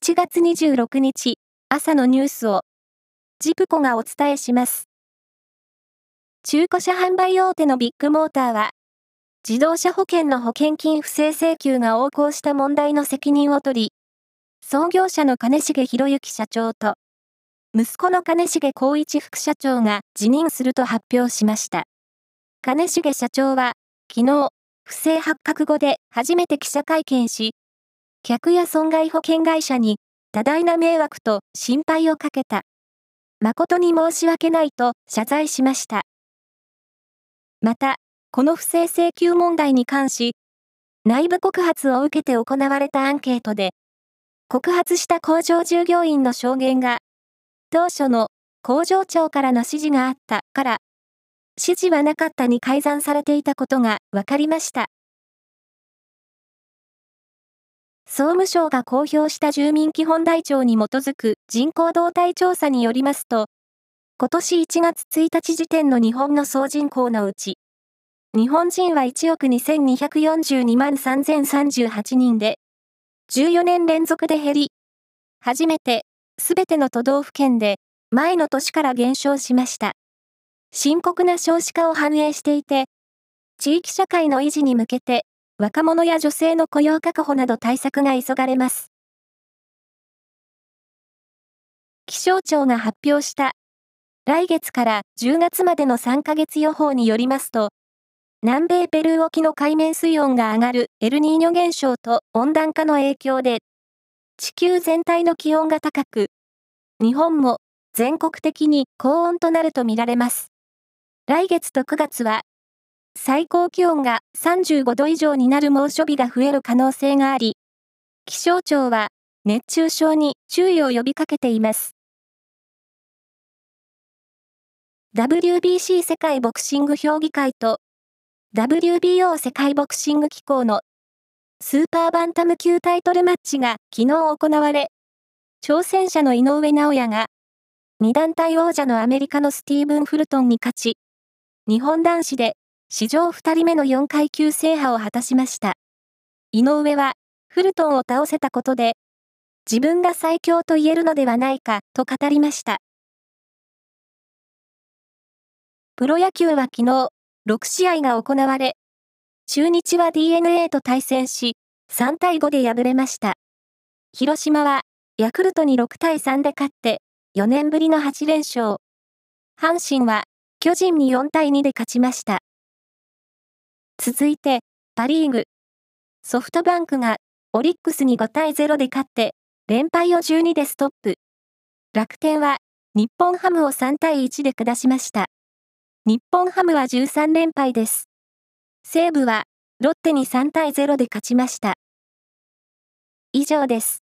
7月26日朝のニュースをジプコがお伝えします。中古車販売大手のビッグモーターは自動車保険の保険金不正請求が横行した問題の責任を取り創業者の金重博之社長と息子の金重光一副社長が辞任すると発表しました。金重社長は昨日不正発覚後で初めて記者会見し客や損害保険会社に多大な迷惑と心配をかけた。誠に申し訳ないと謝罪しました。また、この不正請求問題に関し、内部告発を受けて行われたアンケートで、告発した工場従業員の証言が、当初の工場長からの指示があったから、指示はなかったに改ざんされていたことが分かりました。総務省が公表した住民基本台帳に基づく人口動態調査によりますと、今年1月1日時点の日本の総人口のうち、日本人は1億2242万3038人で、14年連続で減り、初めて、すべての都道府県で、前の年から減少しました。深刻な少子化を反映していて、地域社会の維持に向けて若者や女性の雇用確保など対策が急がれます。気象庁が発表した来月から10月までの3ヶ月予報によりますと、南米ペルー沖の海面水温が上がるエルニーニョ現象と温暖化の影響で、地球全体の気温が高く、日本も全国的に高温となるとみられます。来月と9月は最高気温が35度以上になる猛暑日が増える可能性があり、気象庁は熱中症に注意を呼びかけています。WBC 世界ボクシング評議会と WBO 世界ボクシング機構のスーパーバンタム級タイトルマッチが昨日行われ、挑戦者の井上尚弥が2団体王者のアメリカのスティーブン・フルトンに勝ち、日本男子で史上2人目の4階級制覇を果たしました。井上は、フルトンを倒せたことで、自分が最強と言えるのではないか、と語りました。プロ野球は昨日、6試合が行われ、中日は DNA と対戦し、3対5で敗れました。広島は、ヤクルトに6対3で勝って、4年ぶりの8連勝。阪神は、巨人に4対2で勝ちました。続いて、パリーグ。ソフトバンクがオリックスに5対0で勝って、連敗を12でストップ。楽天は日本ハムを3対1で下しました。日本ハムは13連敗です。西武はロッテに3対0で勝ちました。以上です。